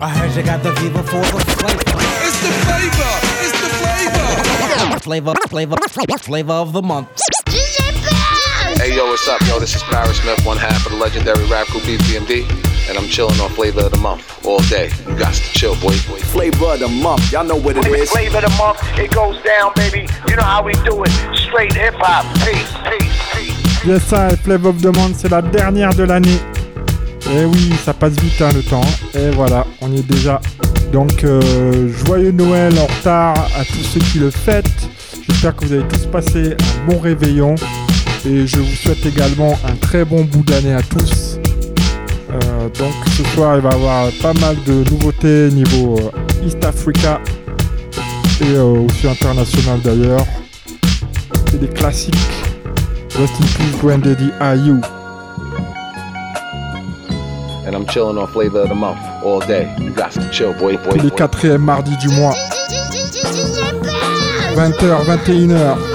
I heard you got the fever for the flavor. It's the flavor. It's the flavor. Flavor, flavor, flavor of the month. Hey yo, what's up, yo? This is Parrish Smith, one half of the legendary rap group EPMD, and I'm chilling on Flavor of the Month all day. You got to chill, boy. boy. Flavor of the month, y'all know what it is. Flavor of the month, it goes down, baby. You know how we do it. Straight hip hop. Peace, peace, peace. Yes, ça, Flavor of the Month, c'est la dernière de l'année. Et oui, ça passe vite hein, le temps. Et voilà, on y est déjà. Donc, euh, joyeux Noël en retard à tous ceux qui le fêtent. J'espère que vous avez tous passé un bon réveillon. Et je vous souhaite également un très bon bout d'année à tous. Euh, donc, ce soir, il va y avoir pas mal de nouveautés niveau euh, East Africa et aussi international d'ailleurs. C'est des classiques. Rest in peace, Granddaddy IU. And I'm chilling on Flavor of the Month all day. You got to chill, boy, boy, tous les boy. quatrièmes mardis du mois. 20h, 21h.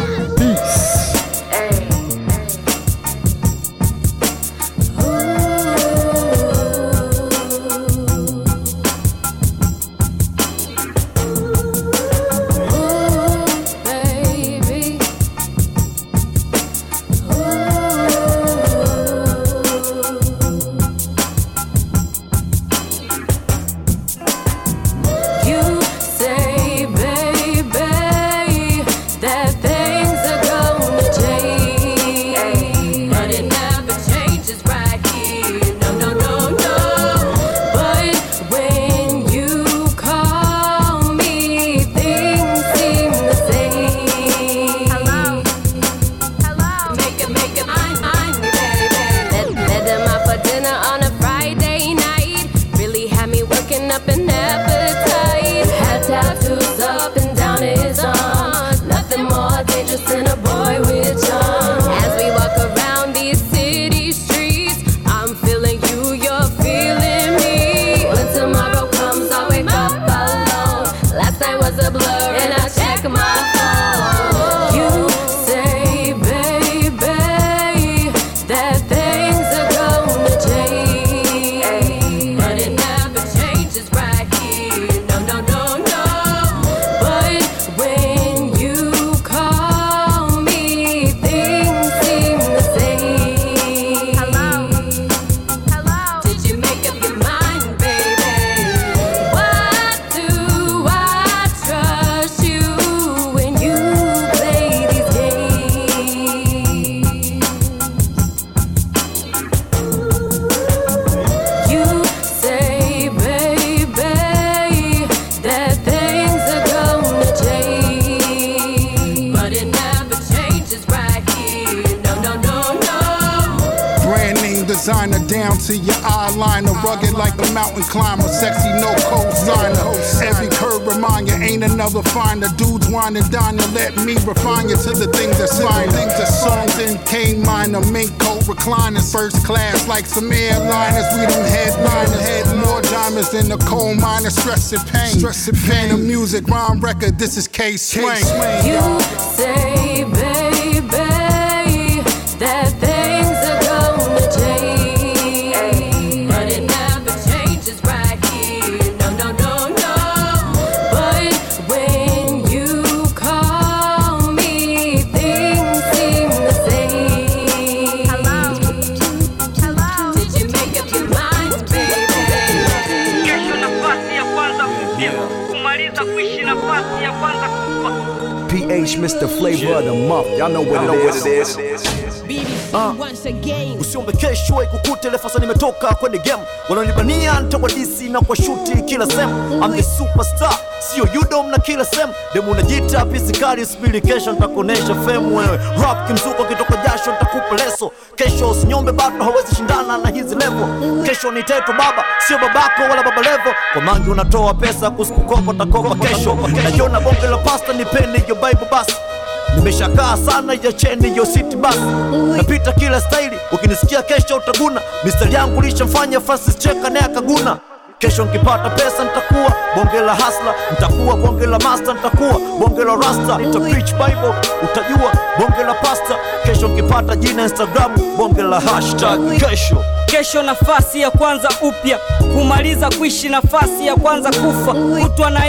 Wine and. Let me refine you to the things that's fine. Things that songs in K minor. Mink coat recliners. First class like some airliners. We them headliners. Head more diamonds than the coal miner. Stress and pain. Stress and pain. of music. Rhyme record. This is K Swing. You say, baby, of the month, y'all know what, it is. Uh, usiombe kesho ikukute ile fasa nimetoka kwenye game. Wananibania nitawadisi na kwa shuti kila sehemu I'm the superstar sio yudom na kila sehemu demu unajita pisikari spili kesho nitakuonesha femu wewe. Rap kimzuko kitoka jasho nitakupa leso. Kesho usinyombe bado hawezi shindana na hizi levo kesho ni teto baba sio babako wala baba levo kwa mangi unatoa pesa kusikukopa takopa kesho. Najiona bonge la pasta nipeni yo bible basi nimeshakaa sana ya cheni yo city bus. Napita kila staili ukinisikia kesho utaguna. Mistari yangu lishamfanya Francis cheka naye akaguna kesho nkipata pesa nitakuwa bonge la hasla nitakuwa bonge la master nitakuwa bonge la rasta. Nita preach bible utajua bonge la pasta kesho nkipata jina instagram bonge la hashtag. Kesho. Kesho nafasi ya kwanza upya. Kumaliza kuishi nafasi ya kwanza kufa. Kutwa na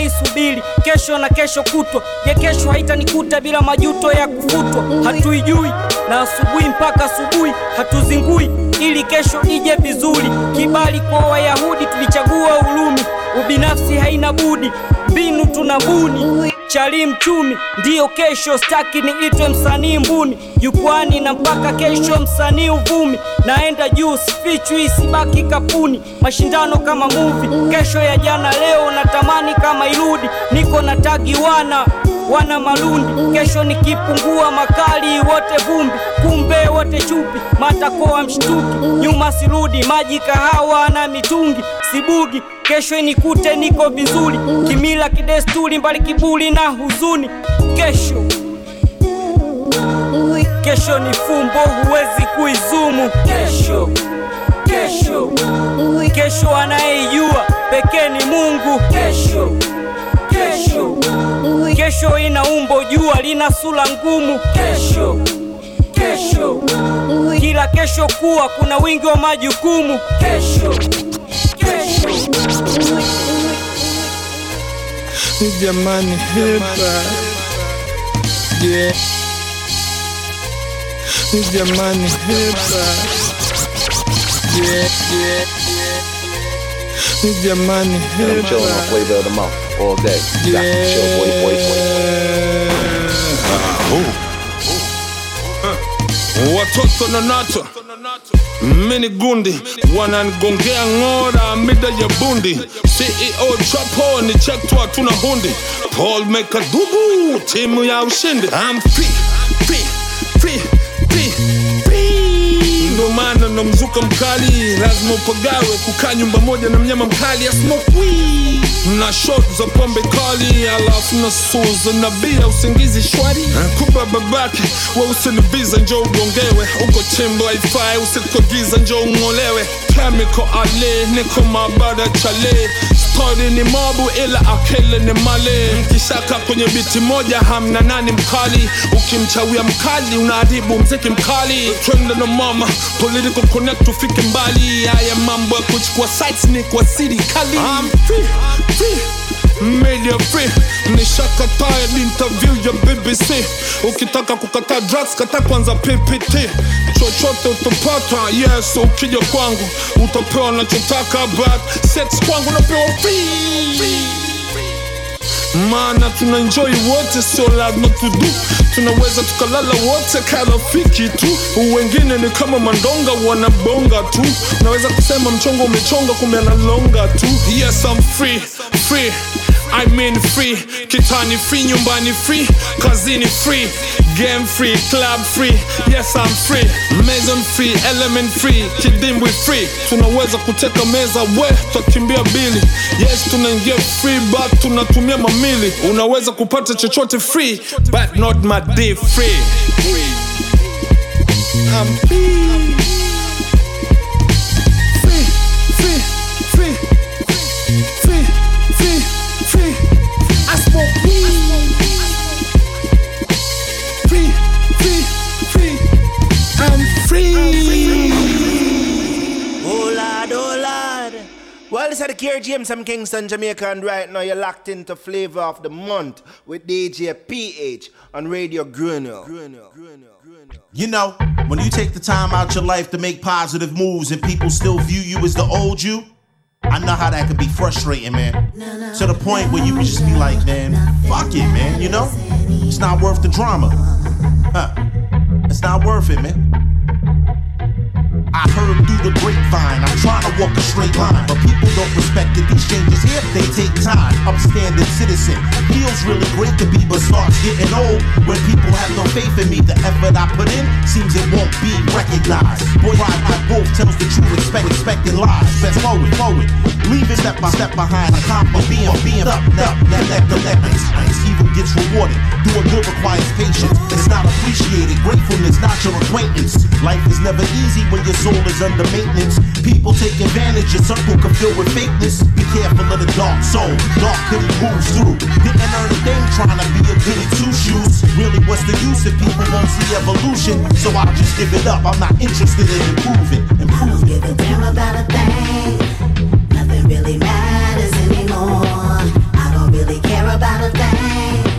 kesho na kesho kutwa. Ya kesho haitanikuta bila majuto ya kufutwa. Hatuijui na asubuhi mpaka asubuhi hatuzingui ili kesho ije vizuri. Kibali kwa wayahudi tulichagua ulumi. Ubinafsi haina budi mbinu tunabuni. Chali mchumi ndiyo kesho staki niitwe msanii mbuni. Jukwani na mpaka kesho msanii uvumi. Naenda juu sifichwi sibaki kapuni. Mashindano kama muvi kesho ya jana leo natamani kama irudi. Niko na tagi wana wana malundi kesho nikipungua makali wote vumbi kumbe wote chupi matakoa mshtuki. Nyuma sirudi maji kahawa na mitungi sibugi kesho inikute niko vizuri. Kimila kidesturi mbali kiburi na huzuni. Kesho kesho ni fumbo huwezi kuizumu. Kesho kesho kesho anayeijua pekee ni mungu. Kesho kesho. Kesho ina umbo jua lina sura ngumu. Kesho. Kesho. Kila kesho kuwa kuna wingi wa majukumu. Kesho. Kesho. Jamani hepa yeah. Jamani hepa yeah, yeah, yeah. Jamani hepa all day. Yeah. Yeah. boy, boy, boy. watoto na nato mini gundi wananigongea ng'ora mida ya bundi ceo chapo ni chektwa tuna hundi paul mekadugu timu ya ushindi I'm free, free, free, free, free. ndo maana na mzuka mkali lazima upagawe kukaa nyumba moja na mnyama mkali asmokwi na shot za pombe kali alafu na suza na bia usingizi shwari. Kupa babake weusi ni biza, njo ugongewe. Uko chimbo usiku giza njo ung'olewe. Chemical ale niko mabada chale stori ni mobu ila akele ni male mkishaka kwenye biti moja hamna nani mkali. Ukimchawia mkali unaharibu mziki mkali. Twende na mama political connect tufike mbali. Haya mambo ya kuchukua sites ni kwa serikali I'm free, free. Free nishakataa interview ya BBC ukitaka kukataa drugs kata kwanza PPT chochote utapata yes ukija kwangu. Utapewa nachotaka but sex kwangu napewa free maana tuna enjoy wote sio lazima tudu tunaweza tukalala wote karafiki tu. Wengine ni kama mandonga wanabonga tu. Naweza kusema mchongo umechonga kumbe analonga tu. Yes I'm free free I mean free. Kitani free nyumbani free. Kazini free. Game free club free. Yes I'm free. Mason free element free. Kidimbwi free. Tunaweza kuteka meza we tutakimbia bili. Yes tunaingia free but tunatumia mamili. Unaweza kupata chochote free but not my day free. I'm free this is the Care James from Kingston, Jamaica, and right now you're locked into Flavor of the Month with DJ PH on Radio Gruno. You know, when you take the time out your life to make positive moves and people still view you as the old you, I know how that can be frustrating, man. To the point where you can just be like, man, fuck it, man, you know? It's not worth the drama. Huh. It's not worth it, man. I heard through the grapevine, I'm trying to walk a straight line, but people don't respect it. These changes here, they take time. Upstanding citizen feels really great to be, but starts getting old when people have no faith in me. The effort I put in seems it won't be recognized. Boy, I, I both tells the truth, expect expecting lies. Best forward, forward. Leave it step by step behind. Never easy when your soul is under maintenance. People take advantage. Your circle can fill with fakeness. Be careful of the dark soul. Dark hoodie moves through. Didn't earn a thing trying to be a goody two shoes. Really, what's the use if people won't see evolution? So I'll just give it up. I'm not interested in improving. Improving. I don't give a damn about a thing. Nothing really matters anymore. I don't really care about a thing.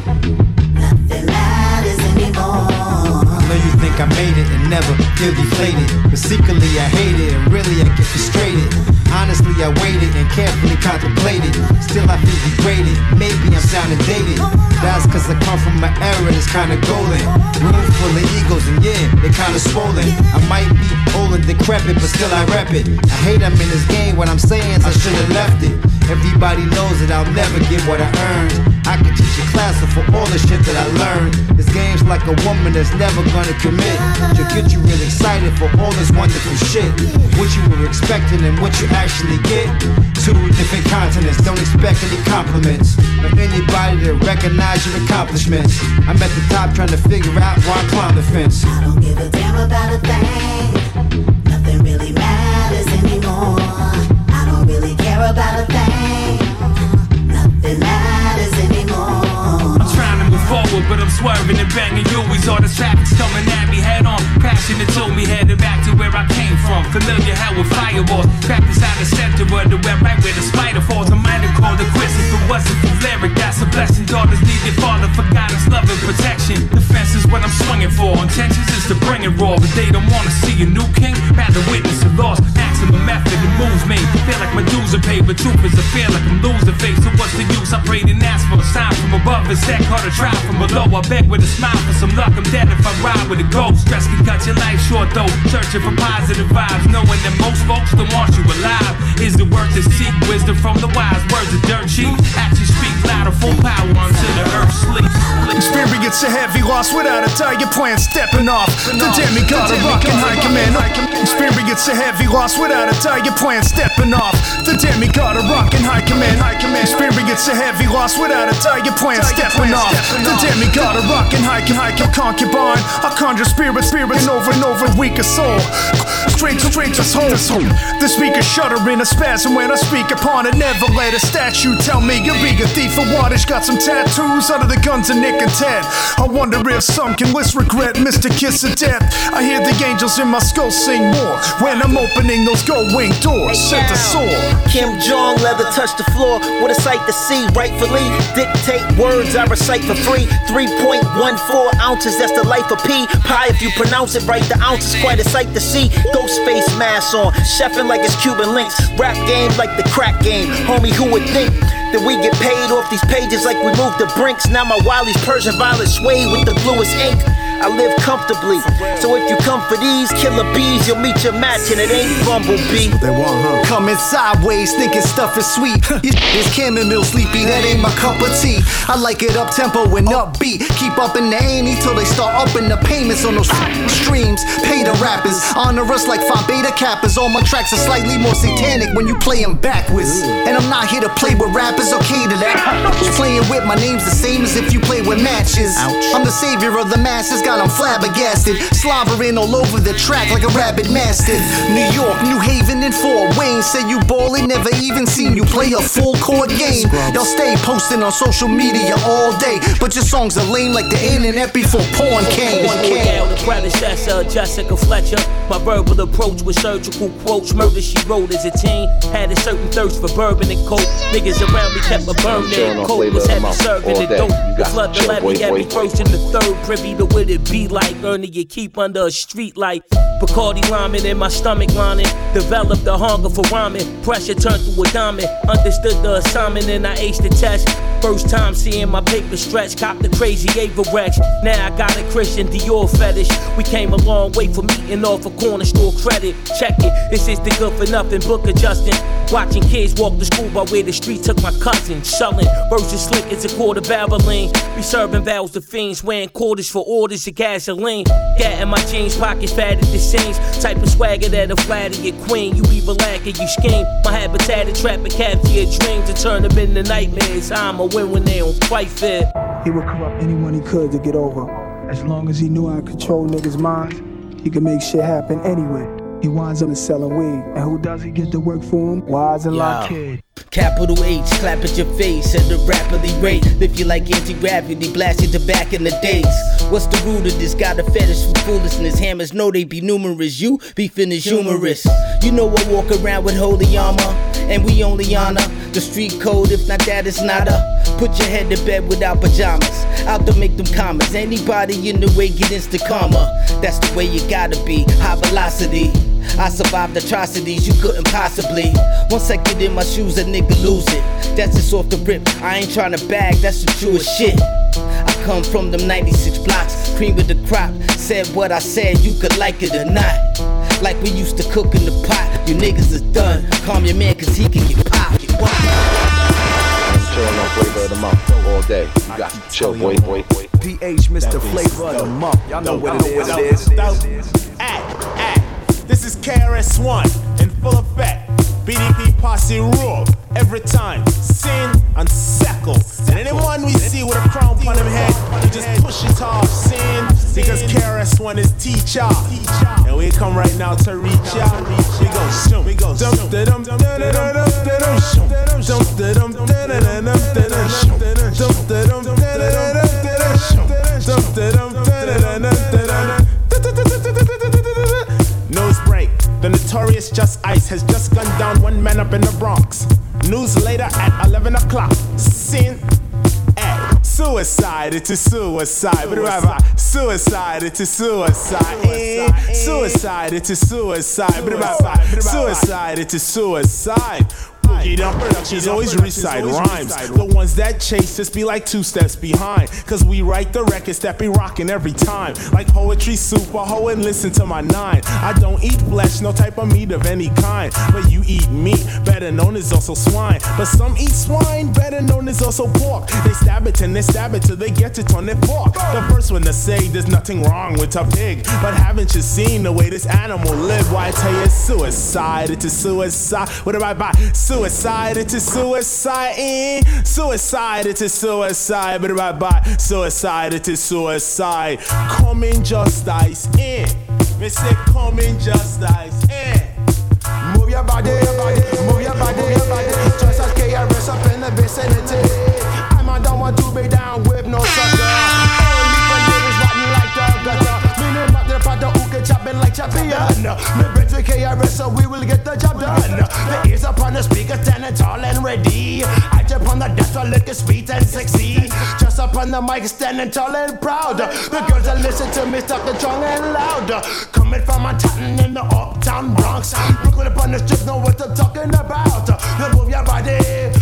I made it and never feel deflated. But secretly I hate it and really I get frustrated. Honestly, I waited and carefully contemplated. Still, I feel degraded. Maybe I'm sounding dated. That's cause I come from an era that's kinda golden. Room full of egos and yeah, they kinda swollen. I might be old and decrepit, but still I rep it. I hate I'm in this game. What I'm saying is I should've left it. Everybody knows that I'll never get what I earned. I can teach a class for all the shit that I learned. This game's like a woman that's never gonna commit. She'll get you real excited for all this wonderful shit. What you were expecting and what you actually get. Two different continents, don't expect any compliments. Or anybody to recognize your accomplishments. I'm at the top trying to figure out why I climb the fence. I don't give a damn about a thing. About a thing. Nothing matters anymore. I'm trying to move forward, but I'm swerving and banging all the traffic's coming at me head on. Passion that me heading back to where I came from. Familiar hell with fireballs. Trapped inside the center of the web, right where the spider falls. I might have called it quits if it wasn't for lyric. That's a blessing. Daughters need their father for guidance, love, and protection. Defense is what I'm swinging for. Intentions is to bring it raw, but they don't wanna see a new king. Rather witness a loss. Maximum method that moves me. Feel like my dues are paid, I feel like I'm losing faith. So what's the use? I prayed and asked for a sign from above. It's that hard to try from below. I beg with a smile for some luck. I'm dead if I ride with a ghost. Stress can cut your life short though. Searching for positive vibes, knowing that most folks don't want you alive. Is it worth to seek wisdom from the wise words of dirt cheap? Actions speak louder, full power until the earth sleeps. Experience a heavy loss without a. Your plan stepping off. The demigod of rock and high command. Experience a heavy loss without a. Your plan stepping off. The demigod of rock and high command. Experience a heavy loss without a tie. Your plan stepping off. The demigod of rock and high high concubine. I conjure spirits, spirits over and over. Weaker soul. Straight to straight to home. The speaker shudder in a spasm when I speak upon it. Never let a statue tell me you'll be a thief for wattage. Got some tattoos under the guns of Nick and Ted. I wonder if some can list regret Mr. Kiss of Death. I hear the angels in my skull sing more when I'm opening those gold wing doors. Set the sword. Kim Jong leather touch the floor. What a sight to see. Rightfully dictate words I recite for free. 3.14 ounces, that's the life of P. Pie, if you pronounce it right, the ounce is quite a sight to see. Ghost face mask on, chefing like it's Cuban links. Rap game like the crack game. Homie, who would think? That we get paid off these pages like we moved the brinks. Now my Wiley's Persian violet suede with the bluest ink. I live comfortably. So if you come for these killer bees, you'll meet your match and it ain't Bumblebee. They want, huh? Coming sideways, thinking stuff is sweet. This chamomile sleepy, that ain't my cup of tea. I like it up tempo and upbeat. Keep up in the ante till they start upping the payments on those streams. Pay the rappers, honor us like Phi Beta Kappas. All my tracks are slightly more satanic when you play them backwards. And I'm not here to play with rappers, okay to that. Just playing with my name's the same as if you play with matches. I'm the savior of the masses, got 'em flabbergasted. Slobbering all over the track like a rabid mastiff. New York, New Haven, and Fort Wayne. Say you ballin', never even seen you play a full court game. Y'all stay posting on social media all day, but your songs are lame like the internet before porn came. Down the predecessor, Jessica Fletcher. My verbal approach with surgical quotes. Murder she wrote as a teen. Had a certain thirst for bourbon and coke. Niggas around me kept a burning Chillin' on coke. Was of the heavy Month serving all the day. dope. You The got flood to the chill, boy, levy every boy. first and the third. Privy to what be like. Earning you keep under a street light. Bacardi rhyming in my stomach lining. Developed the hunger for rhyming. Pressure turned to a diamond. Understood the assignment and I aced the test. First time seeing my paper stretch. Cop the crazy Avirex. Now I got a Christian Dior fetish. We came a long way from eating off a corner store credit. Check it. This is the good for nothing book adjusting. Watching kids walk to school by where the street took my cousin. Selling versus slick as a quarter barreling. We serving vows to fiends. Wearing quarters for orders of gasoline. Gat in my jeans, pockets fat at the seams. Type of swagger that'll flatter your queen. You evil lack and you scheme. My habitat a trap and capture your dreams and turn them into nightmares. I'm a win when they don't fight fair. He would corrupt anyone he could to get over. As long as he knew how to control niggas' minds, he could make shit happen anyway. He winds up selling weed. And who does he get to work for him? Wise and Lock Kid. Capital H, clap at your face at a rapidly rate. Lift you like anti gravity, blast you to back in the days. What's the root of this? Got a fetish for foolishness. Hammers know they be numerous. You beefing is humorous. You know I walk around with holy armor, and we only honor the street code. If not that, it's not a. Put your head to bed without pajamas. Out to make them commas. Anybody in the way get instant karma. That's the way you gotta be. High velocity. I survived atrocities you couldn't possibly. Once I get in my shoes, a nigga lose it. That's just off the rip. I ain't tryna bag, that's the truest shit. I come from them 96 blocks, cream of the crop. Said what I said, you could like it or not. Like we used to cook in the pot, you niggas is done. Calm your man, cause he can get popped. I'm chilling on flavor of the month all day. You got to chill, boy, boy, boy. PH, Mr. Flavor of the Month. Y'all know what it is. This is KRS-One in full effect. BDP posse rule every time. Sin and seckle. And anyone we see with a crown on him head, we just push it off. Sin because KRS-One is teacher. And we come right now to reach out. We go shoom. We go shoom. Notorious Just Ice has just gunned down one man up in the Bronx. News later at 11 o'clock. Sin. Hey, suicide, it is a suicide. But suicide, it is a suicide. Eh, Suicide, it is a suicide. But suicide, it is a suicide. Boogie Down Productions always recite rhymes. The ones that chase us be like two steps behind. Cause we write the records that be rocking every time. Like poetry, super ho, and listen to my nine. I don't eat flesh, no type of meat of any kind. But you eat meat, better known as also swine. But some eat swine, better known as also pork. They stab it and they stab it till they get it on their fork. The first one to say there's nothing wrong with a pig. But haven't you seen the way this animal live? Why I tell you it's suicide, it's a suicide. What do I buy? Suicide, suicide. Eh? Suicide, it's a suicide. But do by? Suicide, a suicide. Coming justice, eh? Me say coming justice, eh? Move your body, move your body, move your body. just as KRS up in the vicinity. I'm don't want to be down with no sucker. Champion. With KRS so we will get the job done. The ears upon the speaker standing tall and ready. I jump on the desk to look sweet and sexy. Just up on the mic standing tall and proud. The girls that listen to me talking strong and loud. Coming from Manhattan in the uptown Bronx. Brooklyn upon the strip know what I'm talking about. You move your body,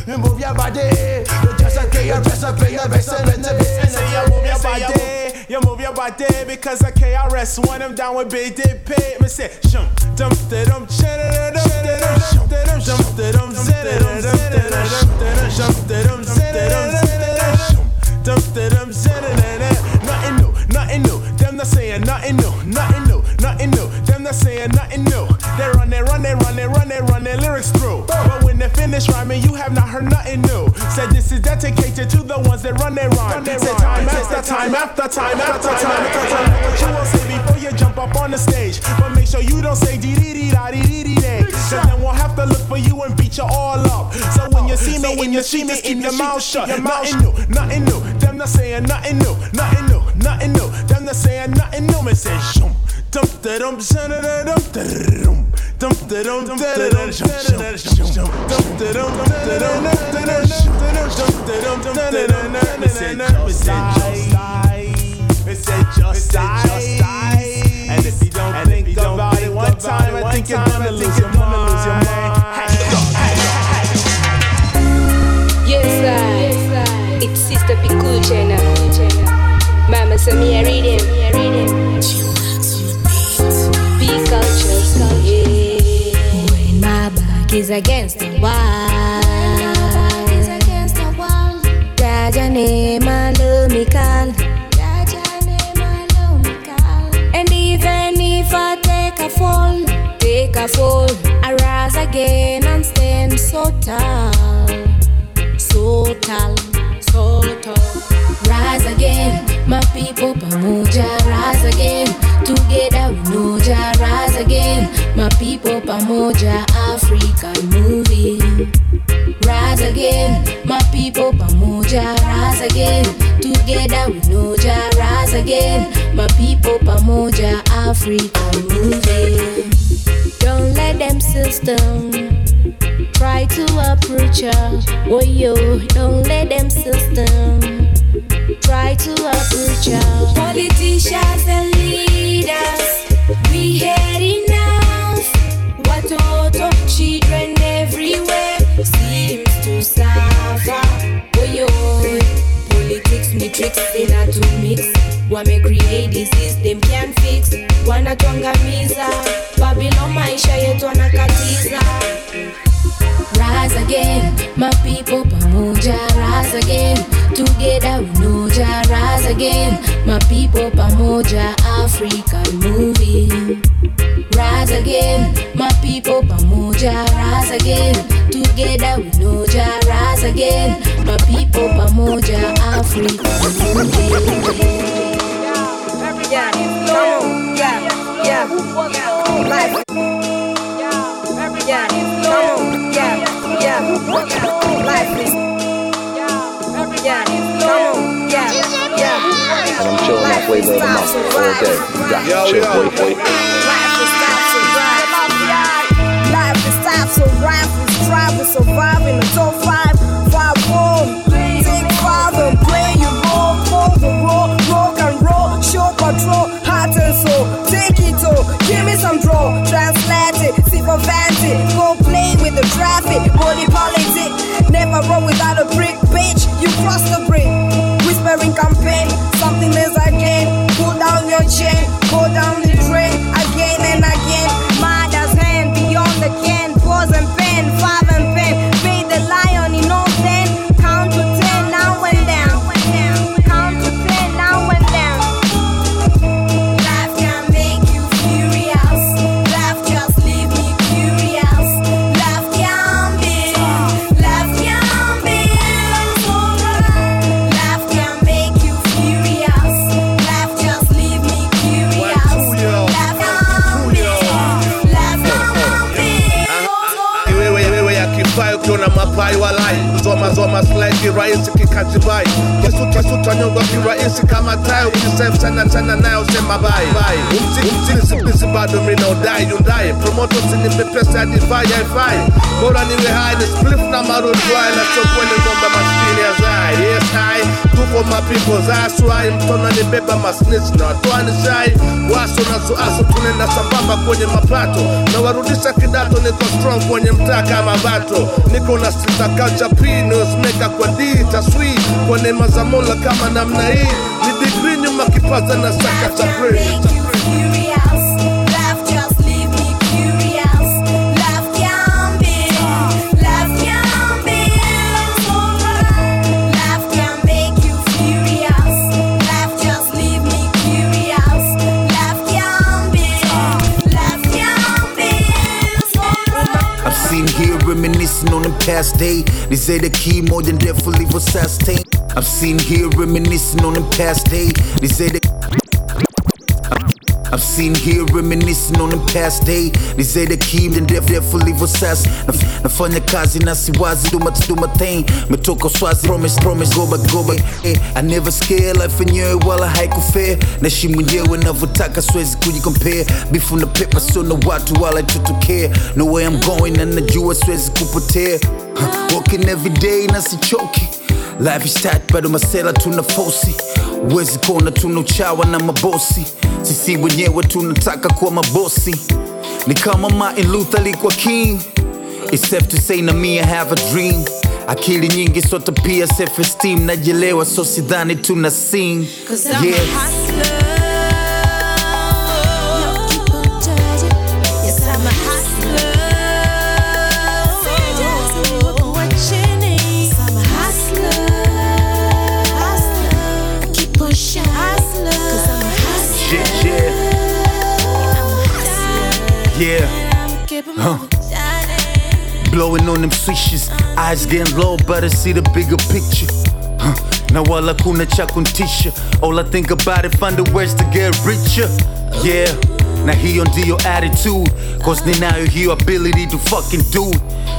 you move your body. You just a KRS up in the vicinity. Say you move your body, you move your body because I KRS when I'm down with Pay. Me say, shum, dum, da, dum, cha, da, da, dum, da, dum, shum, da, dum, shum, da, dum, za, da, dum, za, da, dum, da, dum, shum, da, dum, za, da, dum, za, da, dum, dum, da, dum, za, da, da, da. Nothing new, nothing new. Them not saying nothing new, nothing new, nothing new. Them not saying nothing new. They run, they run, they run, they run, they run their lyrics through. But when they finish rhyming, you have not heard nothing new. Said this is dedicated to the ones that run their rhyme. Say time after time after time after time after time. What you will say before you jump up on the stage. But make sure you don't say dee dee dee da dee dee dee day. Cause then we'll have to look for you and beat you all up. So when you see me, when you see me, keep your mouth shut. Nothing new, nothing new. Them not saying nothing new, nothing new, nothing new. Them not saying nothing new. Me say shum. Dum da dum da da dum da dum dum da dum da da dum shum shum shum dum da dum da da dum da da shum dum against pamoja African movie. Rise again, my people pamoja rise again. Together we know Jah rise again. My people pamoja African movie. Don't let them system try to approach ya. Oh yo, don't let them system try to approach ya. Politicians and leaders, we hear ni tricks ina to mix. Wame create disease them can fix. Wanatuangamiza, Babylon maisha yetu wanakatiza. Rise again, my people pamoja rise again. Together we know Jah rise again. My people pamoja African movie. Rise again, my people pamoja rise again. Together again. My people pamoja African movie. Yeah, come on, yeah, yeah, life. Yeah, come on, yeah, yeah, life is. Yeah, come on, yeah, yeah. And I'm chilling on flavor of the month all day. You got to chill, boy, boy. Life is time to ride. Life is time to ride. We vanity. Go play with the traffic. Body politic. Never run without a brick, bitch. You cross the brick. Whispering campaign. Something is again. Pull down your chain. Go down zoma slide kirahisi kikajibai kisu kisu tanyongwa kirahisi kama tai ukisef sana sana nayo sema bai bai umsi umsi sipisi bado mina udai yundai promoto sinimbe pesa ya divai haifai bora niwe hai ni spliff na marudwai na sokweni ngombe maskini ya zai yes I do for my people that's why mtona nibeba masnitch na watoa ni shai waso na suaso tunenda sambamba kwenye mapato. Na warudisha kidato niko strong kwenye mtaa kama bato niko na sita culture pinos meka kwa D taswi kwa neema za Mola kama namna hii. Ni degree nyuma kipaza na saka cha the past day. They say the key more than leave us sustained. I've seen here reminiscing on the past day. They say that. I've seen here reminiscing on the past day. They say the key then death death will leave us as Naf- nafanya kazi na siwazi do my do my thing. Metoka swazi promise promise go back go back. Hey, I never scare life yenyewe wala haikufea. Naishi mwenyewe navyotaka siwezi kujicompare. From the paper so na watu wala tutokea. No way I'm going and na najua siwezi kupotea. Walking every day na sichoki. Life bado masela tuna fosi Wezi kona tuna uchawa na mabosi Sisi wenyewe tunataka kuwa mabosi Ni kama Martin Luther likwa king It's safe to say na me I have a dream. Akili nyingi sote pia self esteem. Najelewa so sidhani tuna sing Cause I'm yes. a hustler. Blowing on them swishes, eyes getting low, but I see the bigger picture. huh. na wala kuna cha kuntisha all i think about it find the words to get richer. Yeah. Na hiyo ndiyo attitude. Cause ninayo hiyo ability to fucking do.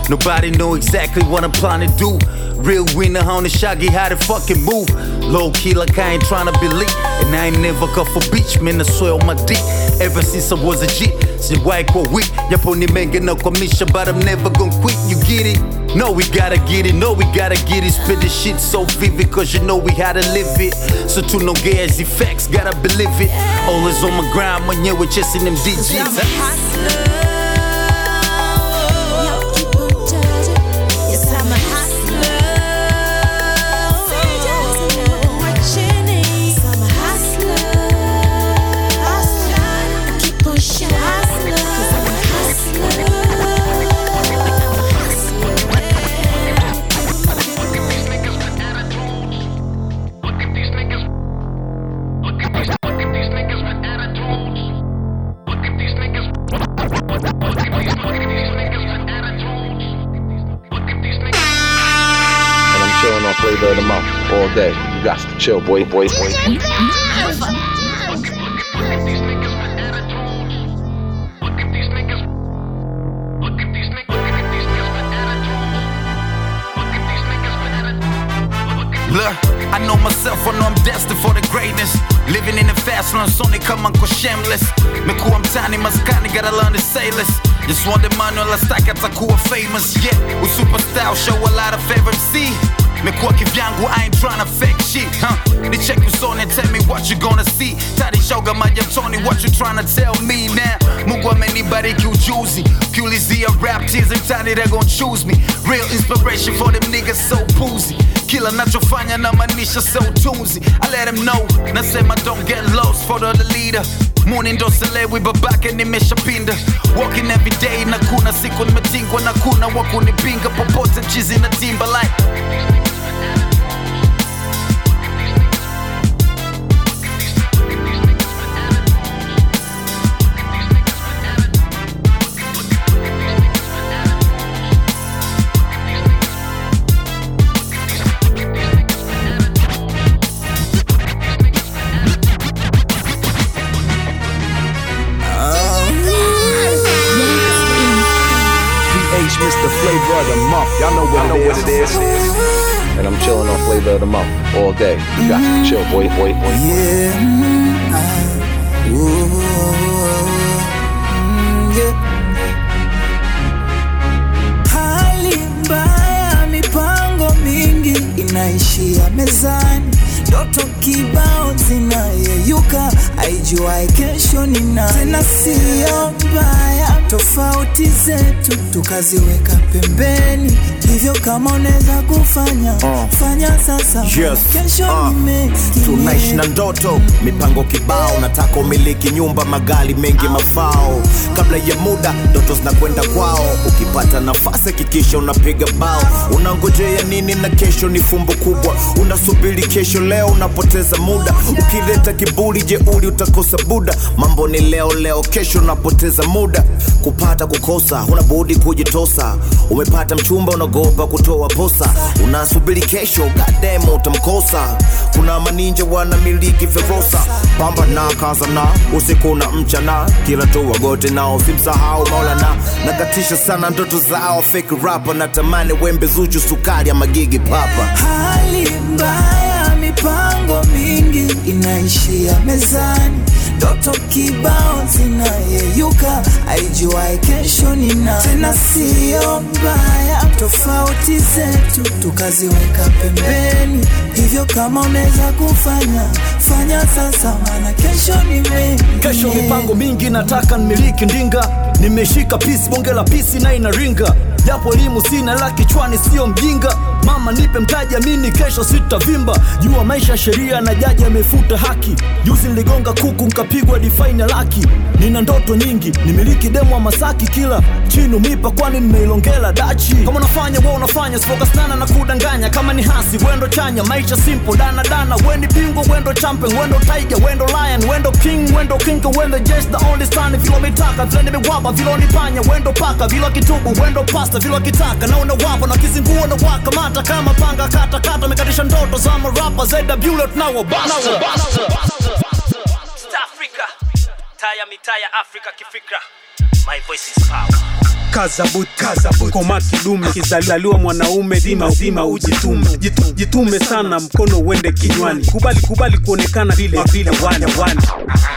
Nobody know exactly what i'm planning to do real winner on the shaggy how to fucking move. Low key like i ain't trying to believe and i ain't never got for beach man i swear on my dick. Ever since i was a g siwahi kwa weak yapo ni mengi no kwamisha but i'm never gonna quit. You get it? No we gotta get it. No we gotta get it. Spit this shit so vivid cause you know we how to live it. So to no gas effects, gotta believe it. Always on my grind mwenyewe chasing them digits all day. You got to chill, boy, boy, boy. Look, I know myself, I know I'm destined for the greatness. Living in the fast lane, so kama nko shameless. Mekuwa mtani maskani, gotta learn to say less. Just want the money, la stack atakuwa famous. Yeah, we superstar, show a lot of favor. See, mekuwa kivyangu, I ain't tryna fake shit. Huh? Ni check usoni and tell me what you gonna see. Tadi shoga maji mtoni, what you tryna tell me now? Mungu amenibariki ujuzi. Ukiulizia rap tears, mtani they gon' choose me. Real inspiration for them niggas so boozy. Kila nachofanya na manisha so tunzi. I let them know, nasema don't get lost for the leader. Muni ndo selewi babake nimeshapinda Walking every day na kuna siku nimetingwa na kuna wakunipinga popote chizi na timba like Y'all know what, it, is. what it is. And I'm chilling on flavor of the month all day. You got to chill, boy, boy, boy. Yeah. Hali mbaya, mipango mingi inaishia mezani, ndoto kibao zinayeyuka, aijuai kesho ni nani. Tena siyo mbaya, tofauti zetu tukaziweka pembeni, hivyo kama unaweza kufanya fanya sasa, Yes. kesho uh. ni tunaishi na ndoto. Mipango kibao nataka umiliki nyumba magari mengi mafao. Kabla ya muda ndoto zinakwenda kwao. Ukipata nafasi hakikisha unapiga bao. Unangojea nini na kesho ni fumbo kubwa. Unasubiri kesho leo unapoteza muda. Ukileta kiburi jeuli utakosa buda? Mambo ni leo leo kesho unapoteza muda. Kupata kukosa unabudi kujitosa. Umepata mchumba unagopa kutoa posa. Unasubiri kesho gademo utamkosa. Kuna maninja wanamiliki virosa pamba na kaza na usiku na mchana. Kila tu wagote nao simsahau maulana. Nakatisha sana ndoto zao fake rapa natamani wembe zuchu sukari ya magigi papa. Hali mbaya, mipango mingi inaishia mezani, ndoto kibao zinayeyuka, aijuae kesho ni nani. Tena siyo mbaya, tofauti zetu tukaziweka pembeni, hivyo kama unaweza kufanya fanya sasa, maana kesho ni mengi. kesho mipango mingi nataka nimiliki ndinga. Nimeshika pisi bonge la pisi na inaringa. Japo elimu sina la kichwani sio mjinga mama nipe mtaji amini kesho sitavimba. Jua maisha sheria na jaji amefuta haki. Juzi niligonga kuku nkapigwa difaini laki nina ndoto nyingi nimiliki demo wa masaki kila. Chinu mipa kwani nimeilongela dachi. Kama unafanya wa unafanya sifokasana na kudanganya. Kama ni hasi wendo chanya. Maisha simple dana dana. Wendi bingwa wendo champion wendo tiger wendo lion wendo king wendo king wendo just the only son. vile umetaka vile nimewapa vile unipanya wendo paka. Vile kitubu wendo pasta. Rasta vile wakitaka na wapo na kizingua na wakamata kama panga kata kata mekatisha ndoto za marapa ZW tunao basta Africa. Taya mitaa ya Afrika kifikra. My koma kidume kizaliwa mwanaume zima zima, ujitume. Jitume, jitume sana mkono uende kinywani. Kubali kubali kuonekana vile vile wani wani.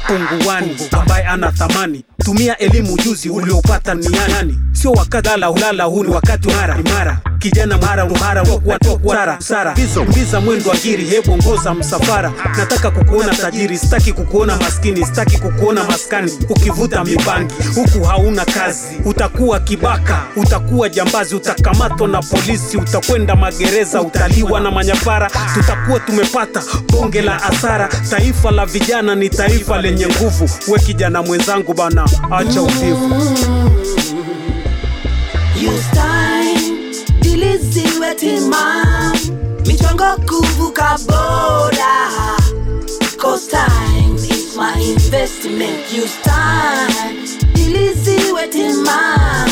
Punguani ambaye ana thamani. Tumia elimu ujuzi uliopata niani sio wakati lala ulala huu ni wakati mara imara kijana mara mara wakuwatokwa sara hizo mbiza mwendo akiri hebu ongoza msafara. Nataka kukuona tajiri sitaki kukuona maskini sitaki kukuona maskani. Ukivuta mibangi huku hauna kazi utakuwa kibaka utakuwa jambazi utakamatwa na polisi utakwenda magereza utaliwa na manyapara. Tutakuwa tumepata bonge la asara taifa la vijana ni taifa lenye nguvu. We kijana mwenzangu bana acha uvivu. Michongo kuvuka boda my investment. Use time diliziwe timam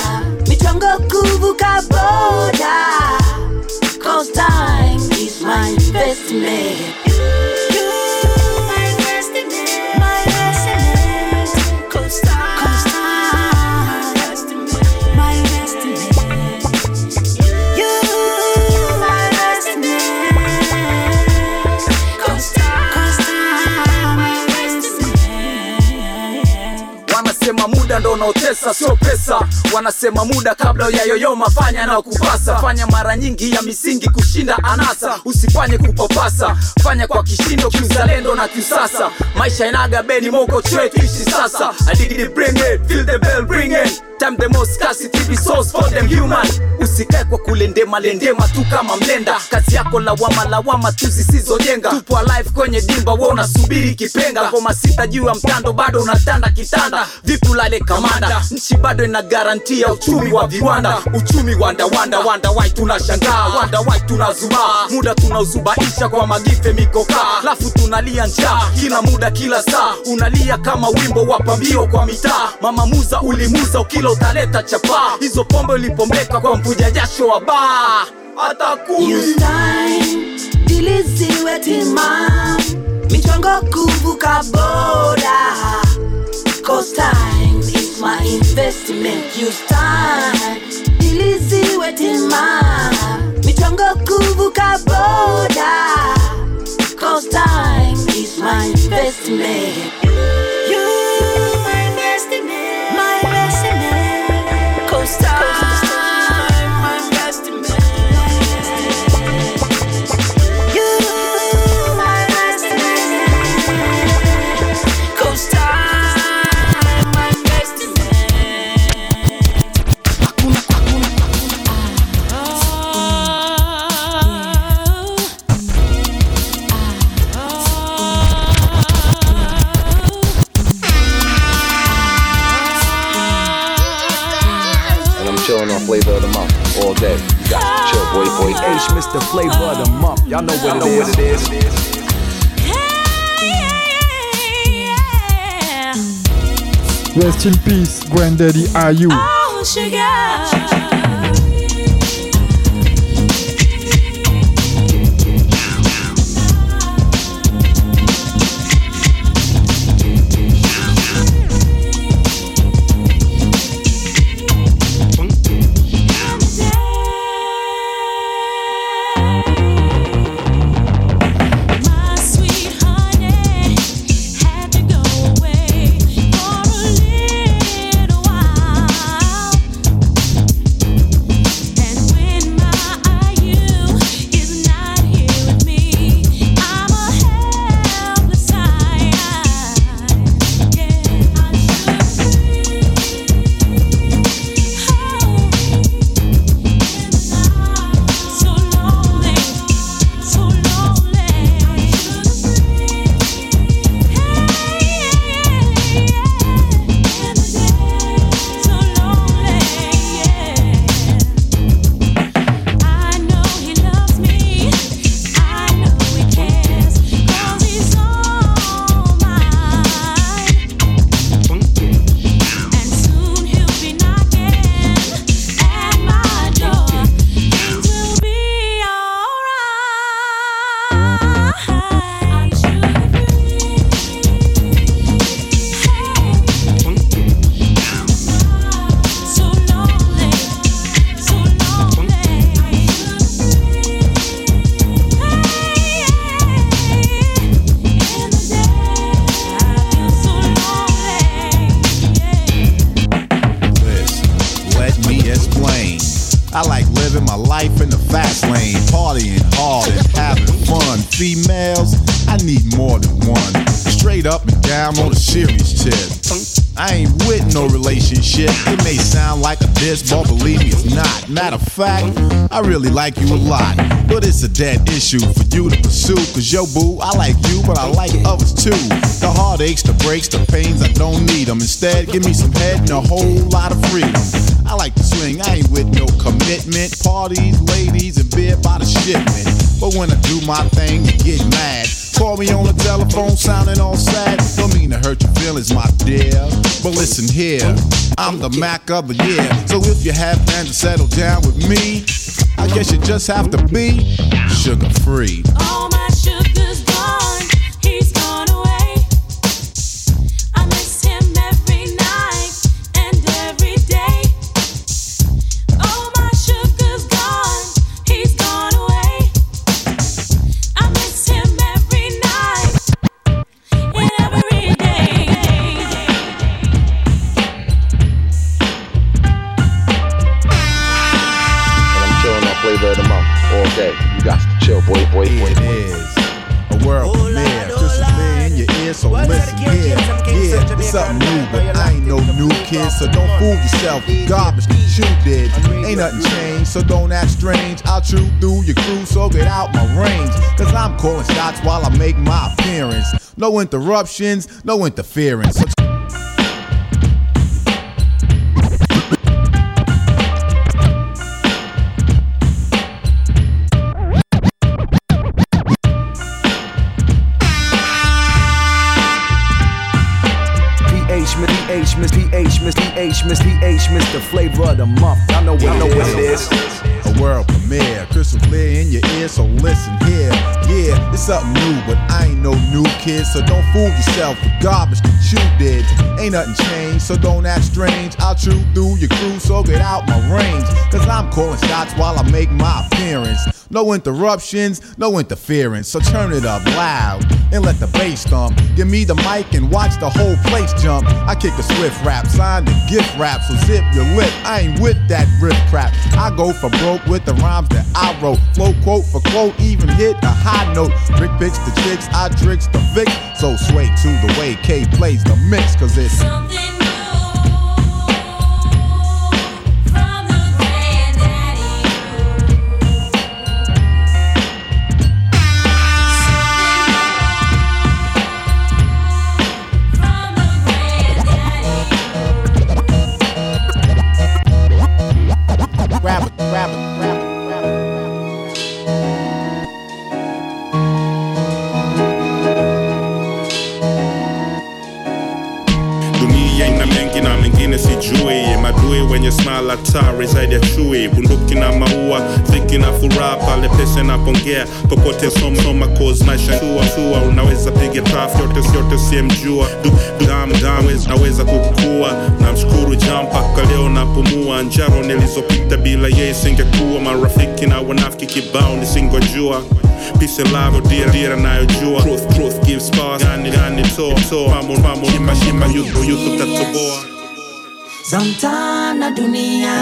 michongo kuvuka boda cause time is my investment wanasema muda ndo unaotesa sio pesa. Wanasema muda kabla yayoyoma fanya na kupasa fanya mara nyingi ya misingi kushinda anasa. Usifanye kupapasa fanya kwa kishindo kiuzalendo na kiusasa maisha inaga beni moko chwetu ishi sasa. Adigidi bring it feel the bell bring it time the most scarcity resource for them human. Usikae kwa kulendema lendema tu kama mlenda. Kazi yako lawama lawama tu zisizojenga. Tupo alive kwenye dimba wewe unasubiri kipenga. Ngoma sita juu ya mtando bado unatanda kitanda. Vipi ulale kamanda? Nchi bado ina garantia uchumi wa viwanda. Uchumi wanda wanda wanda wai tunashangaa. Wanda wai tunazubaa. Muda tunauzubaisha kwa magife mikoka. Lafu tunalia njaa kila muda kila saa. Unalia kama wimbo wa pambio kwa mitaa. Mama muza ulimuza ukila utaleta chapa. Hizo pombe ulipombeka kwa mvuja jasho wa baa. Use time, diliziwe timam michongo kuvuka boda. Cause time is my investment. Use time diliziwe tima michongo kuvuka boda. Cause time is my investment day. You got to chill, boy, boy. H Mr. Flavor of the month y'all know what it is Rest in peace, Granddaddy Are you? Oh, sugar. Fact, I really like you a lot. But it's a dead issue for you to pursue. Cause yo, boo, I like you, but I like others too. The heartaches, the breaks, the pains, I don't need them. Instead, give me some head and a whole lot of freedom. I like to swing, I ain't with no commitment. Parties, ladies, and beer by the shipment. But when I do my thing, you get mad. Call me on the telephone, sounding all sad. Don't mean to hurt your feelings, my dear. But listen here, I'm the Mac of the year. So if you have plans to settle down with me, I guess you just have to be sugar free. All oh, No interruptions, no interference. PH, Miss PH, Miss PH, Miss PH, Miss flavor of the month. Something new, but I ain't no new kid, so don't fool yourself with garbage that you did. Ain't nothing changed, so don't act strange. I'll chew through your crew, so get out my range. Cause I'm calling shots while I make my appearance. No interruptions, no interference, so turn it up loud and let the bass thump. Give me the mic and watch the whole place jump. I kick a swift rap, sign the gift rap, so zip your lip. I ain't with that rip crap. I go for broke with the rhymes that I wrote. Flow quote for quote, even hit a high note. Rick picks the chicks, I tricks the Vic. So sway to the way K plays the mix, cause it's grab inapongea popote soma soma cause maisha tua tua unaweza piga taf yote yote siemjua damu damu naweza kukua. Na mshukuru jampaka leo napumua. Njaro nilizopita bila yeye singekuwa marafiki na wanafiki kibao nisingojua. Peace and love, dear, dear, anayojua Truth, truth gives power, Gani, gani, to, to. Pamo, pamo, shima, shima, yuko, yuko, tatoboa. Zamtana dunia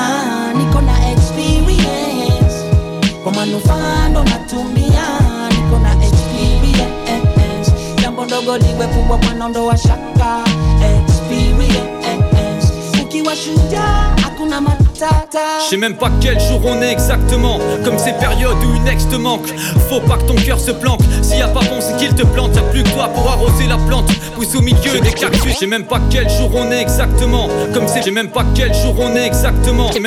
niko na experience. Kwa manufaa ndo natumia ndogo liwe kubwa mwanaondoa shaka. Experience. Ukiwa shujaa hakuna Je sais même pas quel jour on est exactement. Comme ces périodes où une ex te manque. Faut pas que ton cœur se planque. S'il y a pas bon c'est qu'il te plante. Y'a plus que toi pour arroser la plante. Pousse au milieu des cactus. Je sais même pas quel jour on est exactement. Comme c'est J'ai même pas quel jour on est exactement. J'ai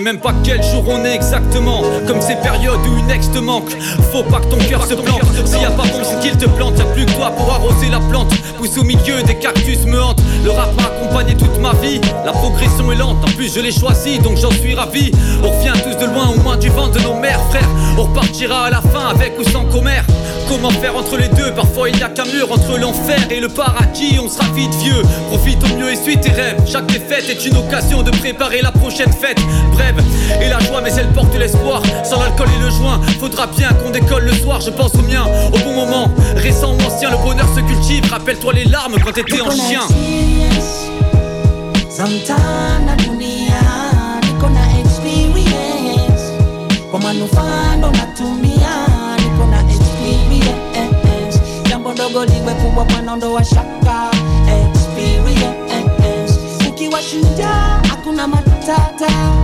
même, pas quel jour on est exactement. Comme ces périodes où une ex te manque. Faut pas que ton cœur se plante. S'il y a pas bon c'est qu'il te plante. Y'a plus que toi pour arroser la plante. Pousse au milieu des cactus me hante. Le rap m'a accompagné toute ma vie. La progression est lente. En plus je l'ai choisi donc j'en suis ravi. On revient tous de loin au moins du vent de nos mères frères On repartira à la fin avec ou sans commère. Comment faire entre les deux? Parfois il n'y a qu'un mur entre l'enfer et le paradis. On sera vite vieux. Profite au mieux et suis tes rêves. Chaque défaite est une occasion de préparer la prochaine fête. Brève et la joie mais elle porte l'espoir. Sans l'alcool et le joint Faudra bien qu'on décolle le soir. Je pense au mien au bon moment. Récent ou ancien le bonheur se cultive. Rappelle-toi les larmes quand t'étais en chien kwa manufaa ndo natumia niko na experience. Jambo dogo liwe kubwa bwana wa shaka experience. Ukiwa shujaa hakuna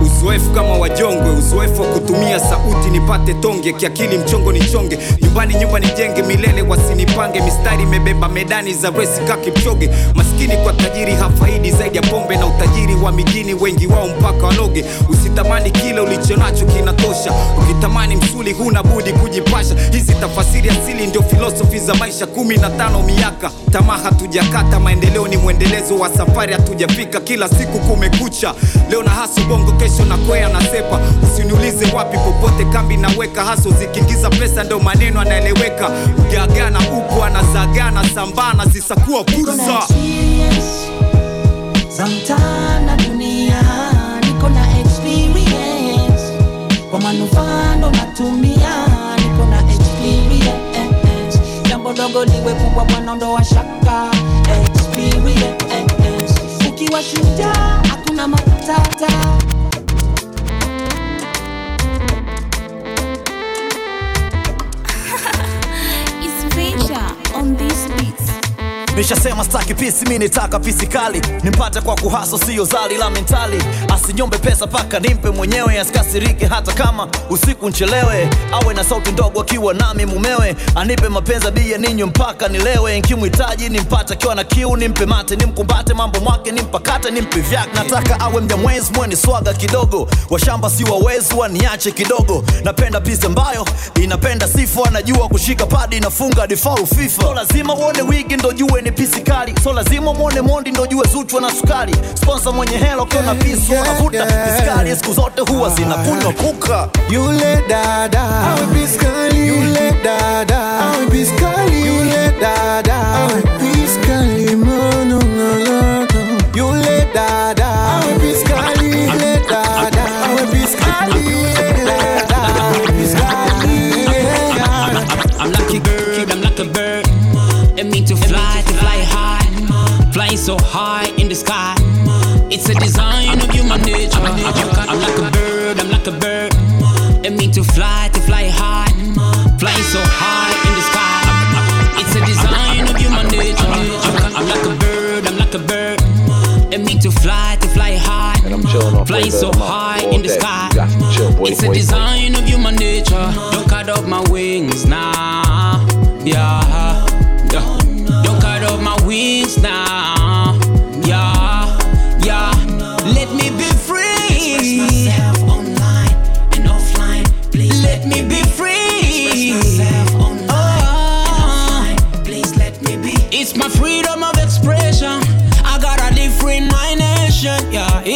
uzoefu kama wajongwe uzoefu wa kutumia sauti nipate tonge kiakili mchongo ni chonge nyumbani nyumba nijenge milele wasinipange. Mistari imebeba medani za resi kakipchoge maskini kwa tajiri hafaidi zaidi ya pombe na utajiri wa mijini wengi wao mpaka waloge usitamani kile ulichonacho kinatosha. Ukitamani msuli huna budi kujipasha. Hizi tafasiri asili ndio filosofi za maisha. Kumi na tano miaka. Tamaa hatujakata maendeleo ni mwendelezo wa safari. Hatujafika kila siku kumekucha. Leo na haso bongo kesho na kwea na sepa. Usiniulize wapi popote kambi naweka haso zikiingiza pesa ndo maneno anaeleweka ugagana huku anazagana sambana zisakuwa fursa. zamtana dunia. Niko na experience. Kwa manufaa ndo natumia. Niko na experience. Jambo dogo liwe kubwa bwana ndo shaka. Experience. Ukiwa shujaa hakuna matata nishasema staki pisi mi nitaka pisi kali nimpate kwa kuhaso siyo zali la mentali. Asinyombe pesa paka nimpe mwenyewe asikasirike hata kama usiku nchelewe. Awe na sauti ndogo akiwa nami mumewe. Anipe mapenza bia ninywe mpaka nilewe. Nkimhitaji nimpate akiwa na kiu nimpe mate nimkumbate mambo mwake nimpakate nimpe vyak. nataka awe mjamwezi mweni swaga kidogo. Washamba si wawezi waniache kidogo. Napenda pisi ambayo inapenda sifa. Anajua kushika padi inafunga default fifa. So lazima uone wigi ndo jue ni pisi kali. So lazima mwone mondi ndo jue zuchwa na sukari. Sponsor mwenye hela ukiona pisi unavuta piskali siku zote huwa zinakunywa kuka. Yule dada awe piskali, yule dada. Awe piskali, yule dada. Awe piskali, mono ngoloto. Yule dada so high in the sky. It's a design of human nature. I'm like a bird, I'm like a bird. It mean to fly, to fly high. Flying so high in the sky. It's a design of human nature. I'm like a bird, I'm like a bird. It mean to fly, to fly high. And I'm chilling off Flying so uh, Month high in the sky. You got to chill, boy, It's a design of human nature.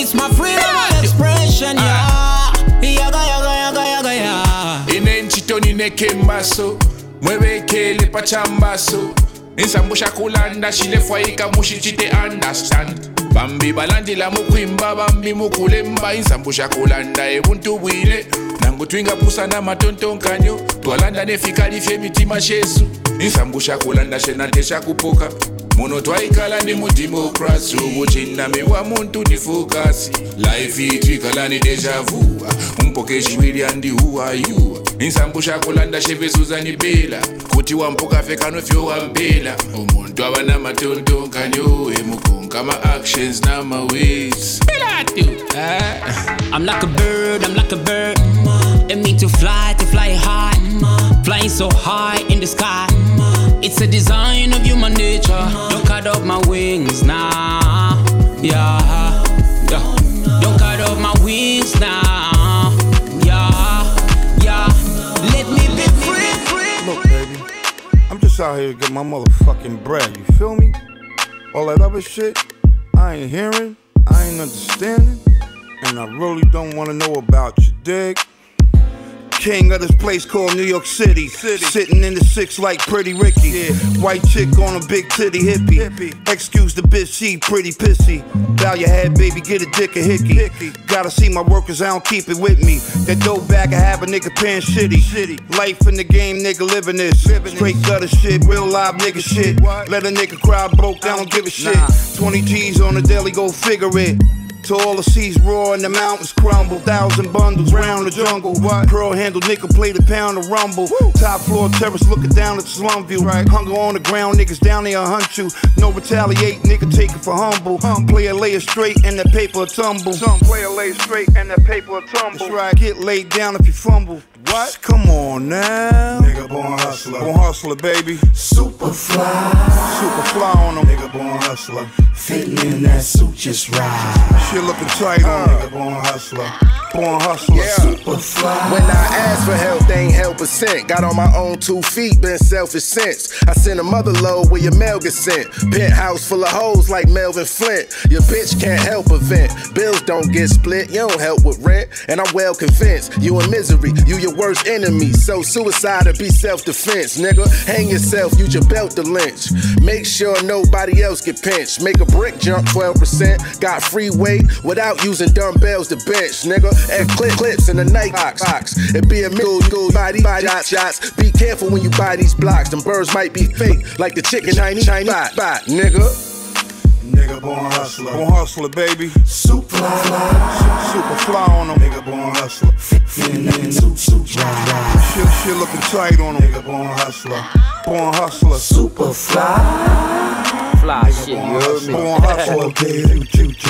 It's my freedom yeah. of expression, ah. yeah. Yaga, yaga, yaga, yaga, ya. Ine nchito nine kembaso, mwebekele pachambaso. Insambusha kulanda shilefwaika mushichite understand. bambi balandela mukwimba bambi mukulemba inzambusha kulanda ebuntu bwire nangu twingapusa namatontonkanyo twalanda nefikali fyemitima shesu inzambusha kulanda shenate shakupuka munhu twaikala ni mudhimokrasi muchinami wa muntu ni fokasi laifi itwikala ni dejavu umupokexivili andihuwayu insambu xakulanda xevezuzani bela kuti wampukafe kanofyo wa mpela umuntu ava na matontonkanyo emukunka ma-actions na maways eh? I'm like a bird, I'm like a bird. It mean to fly, to fly high. Flying so high in the sky. It's a design of human nature. Don't cut off my wings now. Yeah. yeah. Don't cut off my wings now. Yeah. Yeah. Let me be free, free. Look, baby, I'm just out here to get my motherfucking bread. You feel me? All that other shit, I ain't hearing, I ain't understanding, and I really don't wanna know about you, dig? King of this place called New York City. City. Sitting in the six like Pretty Ricky. Yeah. White chick on a big titty hippie. Excuse the bitch, she pretty pissy. Bow your head, baby, get a dick a hickey. Gotta see my workers, I don't keep it with me. That dope bag, I have a nigga paying shitty. Life in the game, nigga living this. Straight gutter shit, real live nigga shit. Let a nigga cry broke, I don't give a shit. 20 G's on the daily, go figure it. Till all the seas roar and the mountains crumble. Thousand bundles round the jungle. What? Pearl handle nickel plated pound of rumble. Top floor terrace looking down at the slum view. Right. Hunger on the ground, niggas down there hunt you. No retaliate, nigga take it for humble. Player lay it straight and that paper tumble. Some player lay straight and that paper tumble. That's right. Get laid down if you fumble. What? Come on now. Nigga born hustler. Born hustler, baby. Super fly. Super fly on them. Nigga born hustler. Fitting in that suit just right. Shit looking tight on uh. nigga born hustler. Born hustler. Fly. When I asked for help, they ain't help a cent. Got on my own two feet, been selfish since. I sent a mother load where your mail gets sent. Penthouse full of hoes like Melvin Flint. Your bitch can't help a vent. Bills don't get split, you don't help with rent. And I'm well convinced you in misery, you your worst enemy. So suicide or be self defense, nigga. Hang yourself, use your belt to lynch. Make sure nobody else get pinched. Make a brick jump 12%. Got free weight without using dumbbells to bench, nigga. And clip clips in the night box. box. It be a middle go body body shots, shots. Be careful when you buy these blocks. Them birds might be fake, like the chicken 90 shiny spot, spot, nigga. Nigga born hustler. Born hustler, baby. Super fly. Super fly on them. Nigga born hustler. Fitting in suit, suit, Shit, shit looking tight on them. Nigga born hustler. Born hustler. Super fly. Fly shit, you heard me? Born hustler, baby.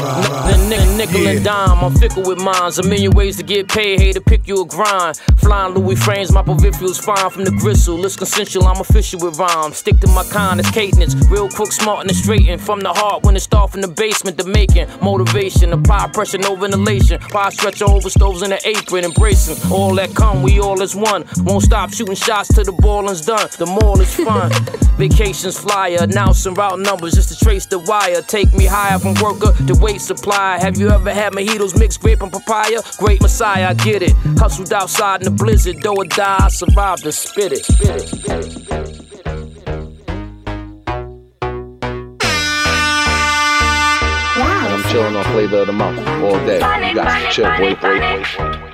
The nigga, nickel and dime, I'm fickle with mines. A million ways to get paid, hey, to pick you a grind. Flying Louis frames, my peripherals fine from the gristle. It's consensual, I'm official with rhymes. Stick to my kind, it's cadence. Real quick, smart, and straighten. From the heart, when it start from the basement, the making. Motivation, apply pressure, no ventilation. Pie stretcher over stoves in the apron, embracing. All that come, we all as one. Won't stop shooting shots till the balling's done. The mall is fun. Vacations flyer, announcing route numbers just to trace the wire. Take me higher from worker to weight supply. Have you ever had mojitos mixed grape and papaya? Great Messiah, I get it. Hustled outside in the blizzard, though or die, I survived and spit it. Spit it, spit it, spit it. And I'm chilling on flavor of the month all day. You got to chill, boy, boy, boy.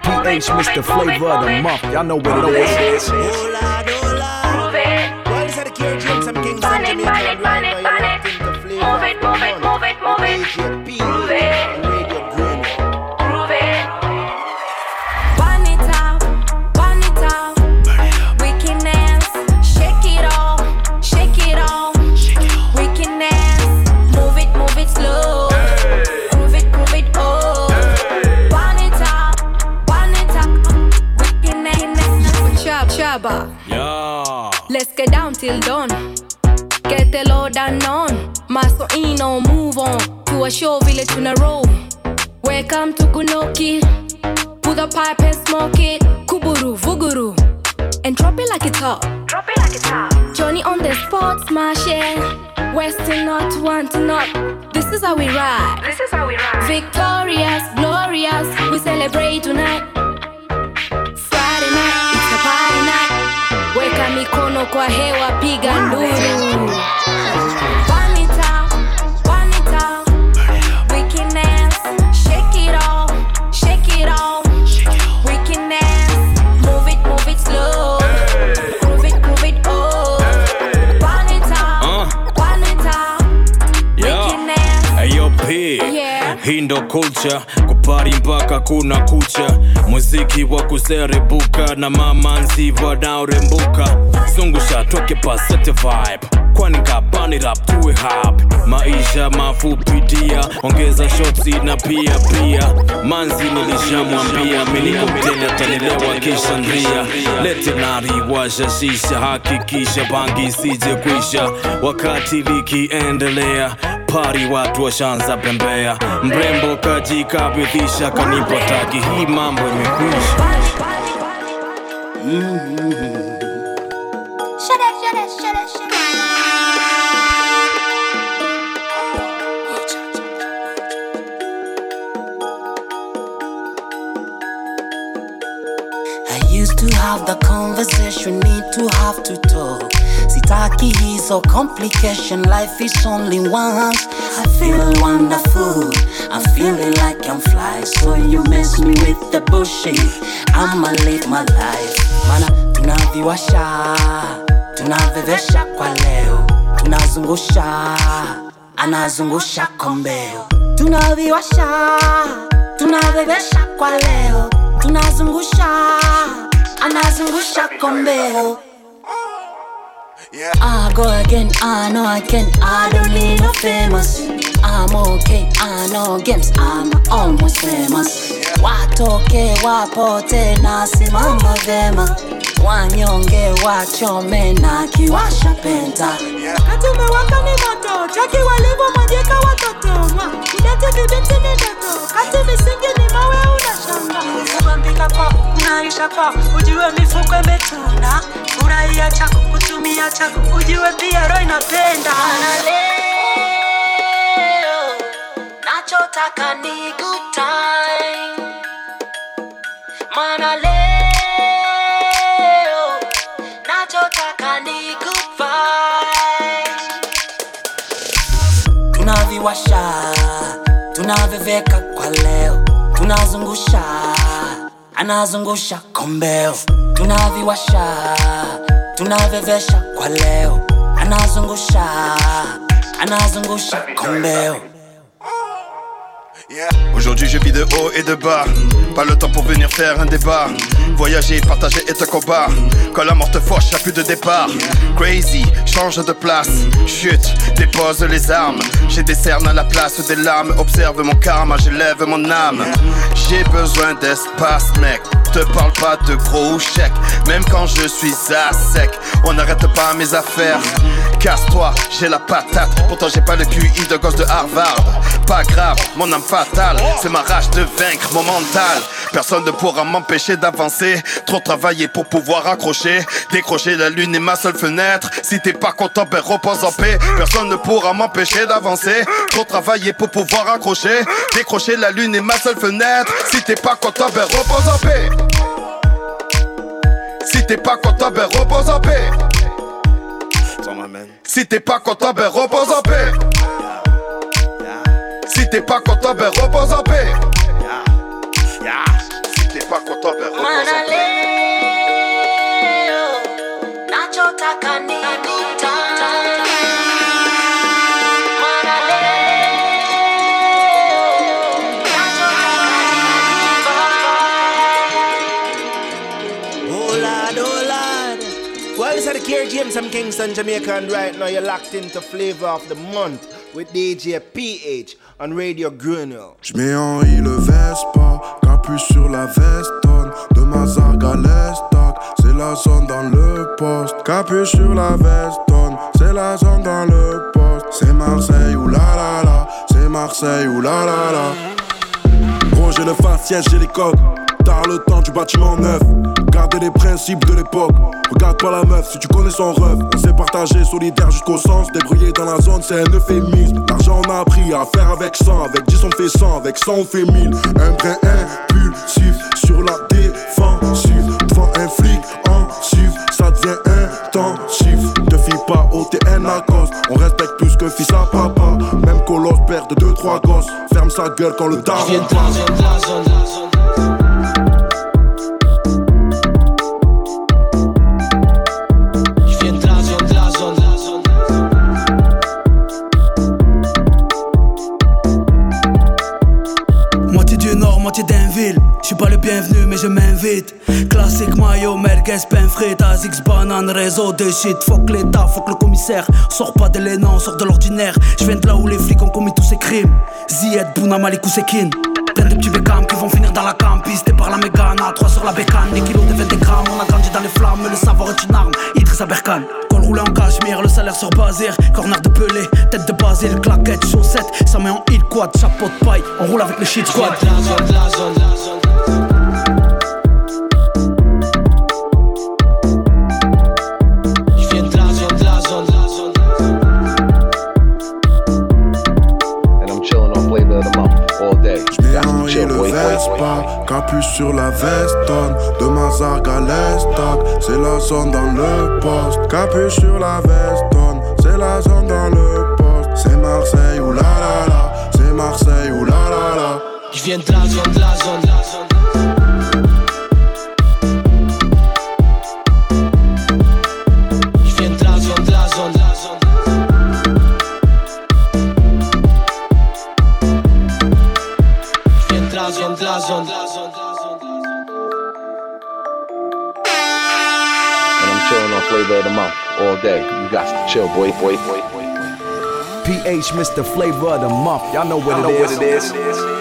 PH, Mr. Flavor of the Month. Y'all know what it is. On to a show village in a row. Welcome to Kunoki. Put a pipe and smoke it. Kuburu, vuguru. And drop it like it's hot. Drop it like it's hot. Johnny on the spot, smash it. West to north, one to north. This is how we ride. This is how we ride. Victorious, glorious. We celebrate tonight. Friday night, it's a party night. Weka mikono kwa hewa, piga nduru. Burn ndo culture. Kupari mpaka kuna kucha. Muziki wa kuserebuka na mamanzi wanaorembuka zungusha toke pasete vibe. Kwani kabani rap tuwe hap maisha mafupi dia. Ongeza shotsi na pia pia. Manzi nilishamwambia minikoptele atanelewa kisha nria lete nari washa shisha hakikisha bangi isije kwisha wakati likiendelea pari watu washanza pembea mrembo kajikabidhisha kanipataki hii mambo imekwisha Shut up, shut up, shut up, shut up. I used to have the conversation, need to have to talk. Sitaki hizo complication, life is only once. I feel wonderful, I'm feeling like I'm fly. So you mess me with the bullshit, I'ma live my life. Mana tunaviwasha, tunavevesha kwa leo, tunazungusha, anazungusha kombeo. tunaviwasha tunavevesha kwa leo tunazungusha anazungusha kombeo I go again, I know I can, I don't need no famous. I'm okay, I know games, I'm almost famous. What okay? What Watoke wapote nasimama vema, wanyonge wachome na kiwasha penta. katume umewaka ni moto, chaki walivyomwagika watoto kidete ni ndoto, kati misingi ni mawe unashanga. Kubambika kwa ujue mifuko imetuna, furahia chako kutumia chako ujue pia roho inapenda. Leo nachotaka ni good time, maana Tunaviwasha, tunaviveka kwa leo, tunazungusha, anazungusha kombeo. Tunaviwasha, tunavevesha kwa leo, anazungusha, anazungusha kombeo. Aujourd'hui je vis de haut et de bas. Pas le temps pour venir faire un débat. Voyager, partager et te combat. Quand la mort te fauche, y'a plus de départ. Crazy, change de place. Chute, dépose les armes. J'ai des cernes à la place des larmes Observe mon karma, j'élève mon âme. J'ai besoin d'espace mec. Te parle pas de gros chèques. Même quand je suis à sec On n'arrête pas mes affaires Casse-toi, j'ai la patate. Pourtant j'ai pas le QI de gosse de Harvard. Pas grave, mon âme fatale C'est ma rage de vaincre mon mental. Personne ne pourra m'empêcher d'avancer. Trop travailler pour pouvoir accrocher. Décrocher la lune est ma seule fenêtre. Si t'es pas content, ben repose en paix. Personne ne pourra m'empêcher d'avancer. Trop travailler pour pouvoir accrocher. Décrocher la lune est ma seule fenêtre. Si t'es pas content, ben repose en paix. Si t'es pas content, ben repose en paix Si t'es pas content, ben repose en paix. Si t'es pas content, ben repose en paix. Si t'es pas content, ben repose en paix And right now you're locked into Flavor of the Month with DJ PH on Radio Grunel. J'mets en le Vespa, capuche sur la vestonne De ma zargue à l'estoc, c'est la zone dans le poste. Capuche sur la vestonne, c'est la zone dans le poste. C'est Marseille ou la la la, c'est Marseille ou la la la. Gros j'ai le faciès, j'ai les coques Tard le temps du bâtiment neuf. Garder les principes de l'époque. Regarde pas la meuf si tu connais son rêve. On s'est partagé solidaire jusqu'au sens. Débrouillé dans la zone c'est un euphémisme. L'argent on a appris à faire avec 100 Avec 10 on fait 100, avec 100 on fait 1000 Un brin impulsif sur la défensive. Devant un flic en suivre Ça devient intensif. Te fie pas au TN à cause. On respecte plus que fils à papa. Même colosse père de 2-3 gosses. Ferme sa gueule quand le daron passe. Pas le bienvenu, mais je m'invite. Classique maillot, merguez, pain Azix, banane, réseau de shit. Fuck l'état, fuck le commissaire. Sors pas de l'élan, sors de l'ordinaire. Je viens de là où les flics ont commis tous ces crimes. Zied, Bouna, Malik ou Sekin. Plein de petits bécames qui vont finir dans la camp. Pisté par la mégane, 3 sur la bécane. Des kilos de 20 grammes, on a grandi dans les flammes. Le savoir est une arme. Idriss Aberkan. Col roulé en cachemire, le salaire sur Bazir. Corner de pelé, tête de basile, claquette, chaussettes. Ça met en heal quad, chapeau de paille. On roule avec le shit squad. La zone, la zone, la zone. Capuche sur la vestonne De ma zargue à l'estoc, c'est la zone dans le poste. Capuche sur la vestonne, c'est la zone dans le poste. C'est Marseille ou la la la, c'est Marseille ou la la la. Je viens de la zone, de la zone, de la all day. You got to chill, boy, boy, boy, boy. PH Mr. Flavor of the Month. Y'all know what, know it, what is. it is.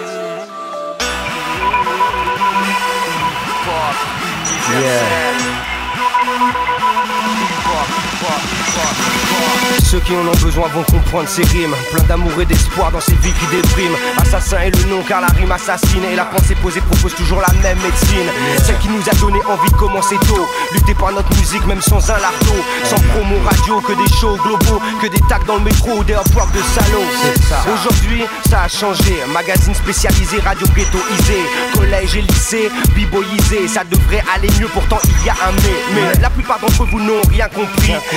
Ceux qui en ont besoin vont comprendre ces rimes. Plein d'amour et d'espoir dans ces vies qui dépriment Assassin est le nom car la rime assassine Et la pensée posée propose toujours la même médecine. Celle qui nous a donné envie de commencer tôt. Lutter par notre musique même sans un lardo Sans promo radio que des shows globaux. Que des tags dans le métro ou des upwork de salauds. Aujourd'hui ça a changé. Magazine spécialisé, radio ghettoisé. Collège et lycée, biboyisé. Ça devrait aller mieux pourtant il y a un mais. Mais la plupart d'entre vous n'ont rien compris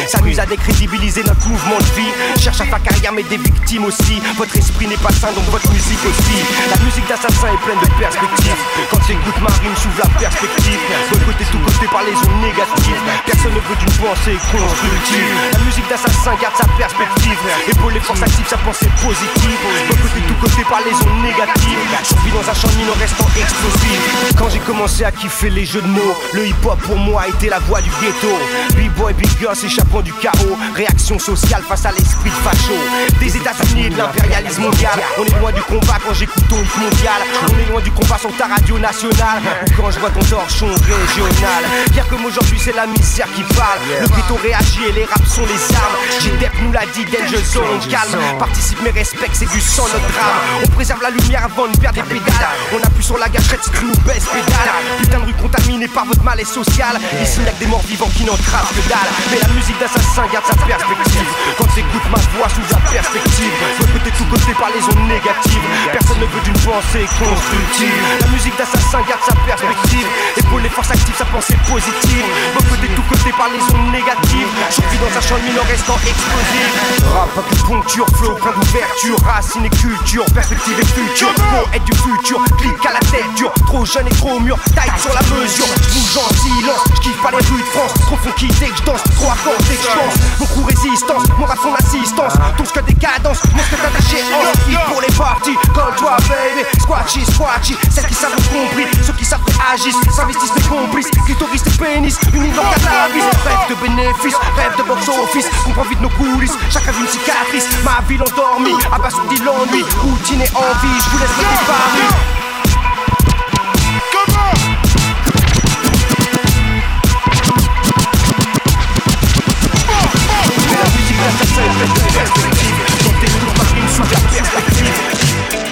S'amuse à décrédibiliser notre mouvement de vie. Cherche à faire carrière mais des victimes aussi. Votre esprit n'est pas sain donc votre musique aussi. La musique d'assassin est pleine de perspectives. Quand j'écoute ma rime s'ouvre la perspective. Boycotté tout côté par les ondes négatives. Personne ne veut d'une pensée constructive. La musique d'assassin garde sa perspective. Épaule les forces actives sa pensée positive. Boycotté tout côté par les ondes négatives. Survie dans un champ de mine en restant explosif Quand j'ai commencé à kiffer les jeux de mots Le hip hop pour moi était la voix du ghetto. B-boy, big girl s'échappant du chaos. Réaction sociale face à l'esprit de facho. Des États-Unis et de l'impérialisme mondial. On est loin du combat quand j'écoute ton hit mondial. On est loin du combat sur ta radio nationale. Quand je vois ton torchon régional. Bien comme aujourd'hui c'est la misère qui parle. Le ghetto réagit et les raps sont les armes. J-Dep nous l'a dit, danger zone Calme, participe mais respecte, c'est du sang notre drame. On préserve la lumière avant de perdre des pédales. On appuie sur la gâchette si tu nous baisses pédale. Putain de rue contaminée par votre mal et social. Ici y'a que des morts vivants qui n'en que dalle Mais la musique d'assassin garde sa perspective. Quand t'écoutes ma voix sous la perspective Côté tout côté par les ondes négatives. Personne ne veut d'une pensée constructive. La musique d'assassin garde sa perspective. Épaule les forces actives, sa pensée positive. Côté tout côté par les ondes négatives. Survie dans un champ mine en restant explosif. Rap acupuncture, flow plein d'ouverture. Racine et culture, perspective et futur Pour être du futur, clic à la tête dure Trop jeune et trop mûr, taille sur la mesure. Bouge en silence, j'kiffe pas les rues de France. Trop funky dès que j'danse, trop j'pense Mon crew résistance, mon rap son assistance Ton que des cadences, mon ce attaché en hit pour les parties. Comme toi baby, squatchy, squatchy. Celles qui savent ont compris, ceux qui savent agissent S'investissent mes complices, clitoris et pénis Unis dans cannabis, rêve de bénéfices Rêve de box office, comprends vite nos coulisses Chacun une cicatrice, ma ville endormie Abasourdi l'ennui, routine et envie Je vous laisse me Paris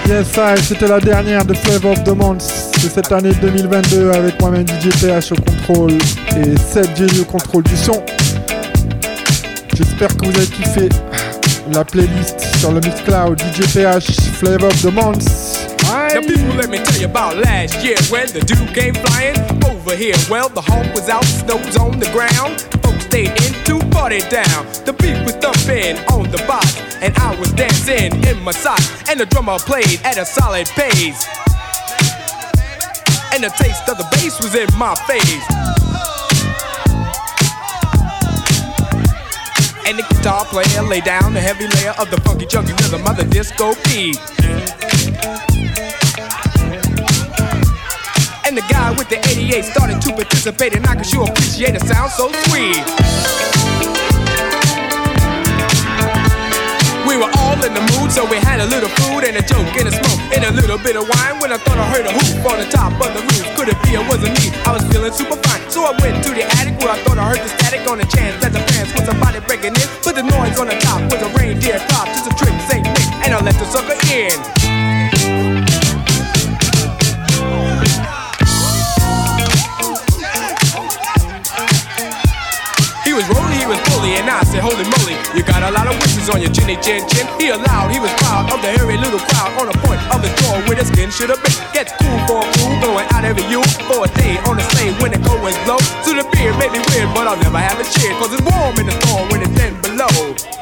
Yes, ça, c'était la dernière de Flavor of the Month de cette année 2022 avec moi-même DJ PH au contrôle et Seb Jelly au contrôle du son. J'espère que vous avez kiffé la playlist sur le Mixcloud DJ PH Flavor of the Month. Now, people, let me tell you about last year when the dude came flying over here. Well, the hawk was out, snow was on the ground. Stayed in to party down. The beat was thumping on the box, and I was dancing in my socks. And the drummer played at a solid pace. And the taste of the bass was in my face. And the guitar player laid down the heavy layer of the funky chunky rhythm of the disco beat. And the guy with the 88 started to participate, and I sure appreciate it sound so sweet. We were all in the mood, so we had a little food and a joke and a smoke and a little bit of wine. When I thought I heard a hoop on the top of the roof, could it be it wasn't me? I was feeling super fine, so I went to the attic where I thought I heard the static on the chance that the fans was somebody breaking in. But the noise on the top was a reindeer drop, just a trick, Saint Nick, and I let the sucker in. You got a lot of wishes on your chinny chin chin. He allowed, he was proud of the hairy little crowd on the point of the jaw where the skin should have been. Gets cool for a fool, going out every you for a day on the sleigh when the cold winds blow. So the beer me weird, but I'll never have a cheer, cause it's warm in the storm when it's 10 below.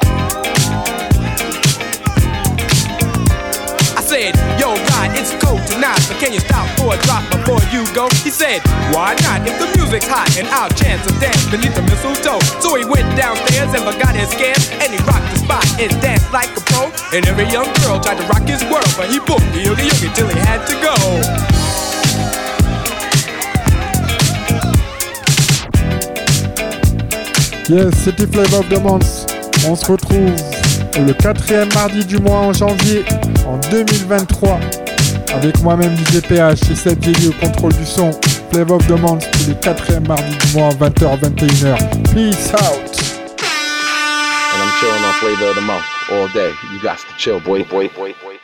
Can you stop for a drop before you go? He said, why not? If the music's hot and I'll chance a dance beneath the mistletoe. So he went downstairs and forgot his scares, and he rocked the spot and danced like a pro. And every young girl tried to rock his world, but he booked the oogie oogie till he had to go. Yes, c'était Flavor of the Month. On se retrouve le quatrième mardi du mois en janvier en 2023 avec moi-même DJ PH et Seb Jelly au contrôle du son. Flavor of the Month tous les quatrièmes mardis du mois 20h 21h. Peace out. And I'm chilling on flavor of the month all day. You got to chill, boy, boy, boy, boy.